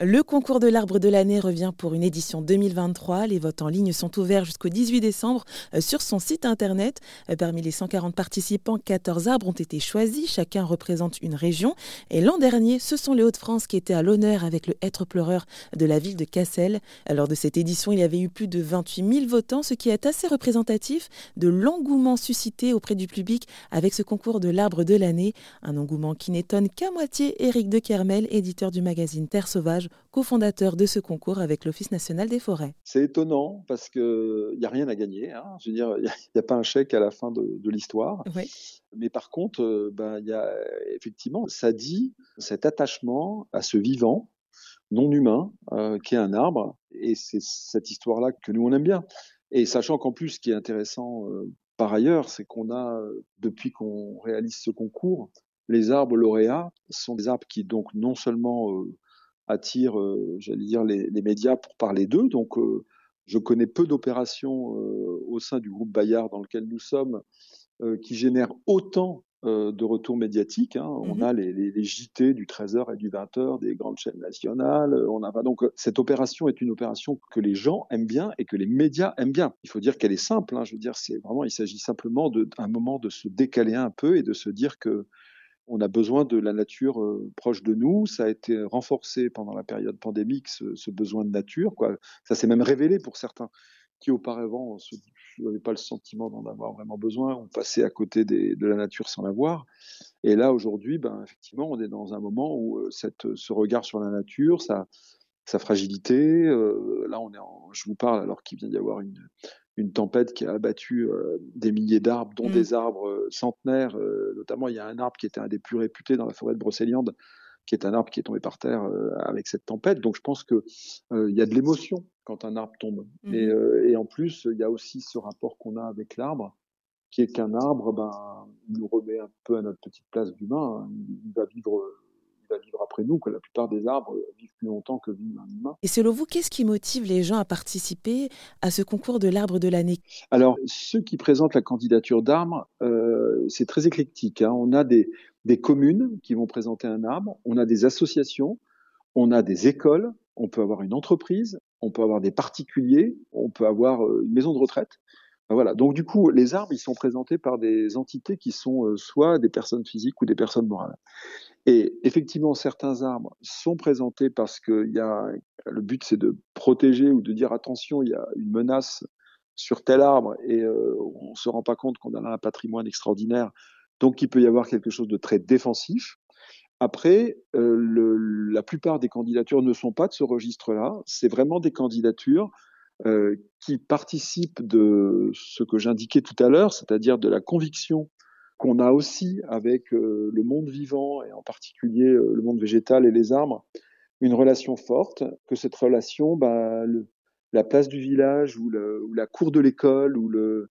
Le concours de l'arbre de l'année revient pour une édition 2023. Les votes en ligne sont ouverts jusqu'au 18 décembre euh, sur son site internet. Euh, parmi les 140 participants, 14 arbres ont été choisis. Chacun représente une région. Et l'an dernier, ce sont les Hauts-de-France qui étaient à l'honneur avec le hêtre pleureur de la ville de Cassel. Lors de cette édition, il y avait eu plus de 28 000 votants, ce qui est assez représentatif de l'engouement suscité auprès du public avec ce concours de l'arbre de l'année. Un engouement qui n'étonne qu'à moitié Éric de Kermel, éditeur du magazine Terre Sauvage cofondateur de ce concours avec l'Office national des forêts. C'est étonnant parce qu'il n'y a rien à gagner. Hein. Je veux dire, il n'y a, pas un chèque à la fin de, l'histoire. Mais par contre, euh, ben, y a, effectivement, ça dit cet attachement à ce vivant non humain euh, qui est un arbre. Et c'est cette histoire-là que nous, on aime bien. Et sachant qu'en plus, ce qui est intéressant euh, par ailleurs, c'est qu'on a, depuis qu'on réalise ce concours, les arbres lauréats sont des arbres qui, donc, non seulement attire, euh, j'allais dire, les, médias pour parler d'eux. Donc, euh, je connais peu d'opérations euh, au sein du groupe Bayard dans lequel nous sommes qui génèrent autant de retours médiatiques. Hein. On mmh a les, JT du 13h et du 20h des grandes chaînes nationales. On a donc cette opération est une opération que les gens aiment bien et que les médias aiment bien. Il faut dire qu'elle est simple. Hein. Je veux dire, c'est vraiment, il s'agit simplement d'un moment de se décaler un peu et de se dire que on a besoin de la nature euh, proche de nous. Ça a été renforcé pendant la période pandémique, ce, besoin de nature. Quoi. Ça s'est même révélé pour certains qui auparavant n'avaient pas le sentiment d'en avoir vraiment besoin, on passait à côté de la nature sans la voir. Et là, aujourd'hui, ben, effectivement, on est dans un moment où euh, ce regard sur la nature, sa, sa fragilité, euh, là, on est je vous parle alors qu'il vient d'y avoir une, une tempête qui a abattu euh, des milliers d'arbres, dont mmh. des arbres euh, centenaires. Euh, notamment, il y a un arbre qui était un des plus réputés dans la forêt de Brocéliande, qui est un arbre qui est tombé par terre avec cette tempête. Donc, je pense que il y a de l'émotion quand un arbre tombe. Mmh. Et, en plus, il y a aussi ce rapport qu'on a avec l'arbre, qui est qu'un arbre, ben, nous remet un peu à notre petite place d'humain. Hein. Il va vivre va vivre après nous, que la plupart des arbres vivent plus longtemps que vit un humain. Et selon vous, qu'est-ce qui motive les gens à participer à ce concours de l'arbre de l'année? Alors, ceux qui présentent la candidature d'arbre, euh, c'est très éclectique. Hein. On a des, des communes qui vont présenter un arbre, on a des associations, on a des écoles, on peut avoir une entreprise, on peut avoir des particuliers, on peut avoir euh, une maison de retraite. Voilà. Donc du coup, les arbres, ils sont présentés par des entités qui sont euh, soit des personnes physiques ou des personnes morales. Et effectivement, certains arbres sont présentés parce que y a, le but, c'est de protéger ou de dire attention, il y a une menace sur tel arbre et euh, on se rend pas compte qu'on a là un patrimoine extraordinaire. Donc, il peut y avoir quelque chose de très défensif. Après, euh, la plupart des candidatures ne sont pas de ce registre-là. C'est vraiment des candidatures euh, qui participent de ce que j'indiquais tout à l'heure, c'est-à-dire de la conviction qu'on a aussi avec euh, le monde vivant et en particulier euh, le monde végétal et les arbres, une relation forte, que cette relation, bah, le, la place du village ou, le, la cour de l'école ou, le,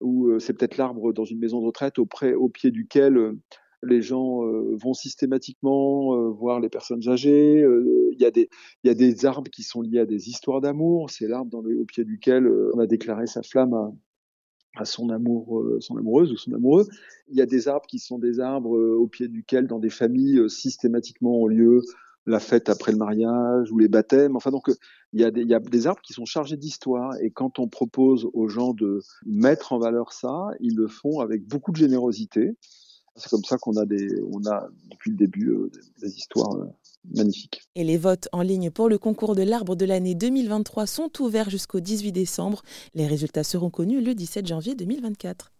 ou euh, c'est peut-être l'arbre dans une maison de retraite au pied duquel les gens vont systématiquement voir les personnes âgées. Il y, a des, arbres qui sont liés à des histoires d'amour. C'est l'arbre au pied duquel on a déclaré sa flamme à son amour, euh, son amoureuse ou son amoureux. Il y a des arbres qui sont des arbres euh, au pied duquel, dans des familles, euh, systématiquement ont lieu la fête après le mariage ou les baptêmes. Enfin, donc, il y a des, il y a des arbres qui sont chargés d'histoire. Et quand on propose aux gens de mettre en valeur ça, ils le font avec beaucoup de générosité. C'est comme ça qu'on a des, on a depuis le début des, histoires magnifique. Et les votes en ligne pour le concours de l'arbre de l'année 2023 sont ouverts jusqu'au 18 décembre. Les résultats seront connus le 17 janvier 2024.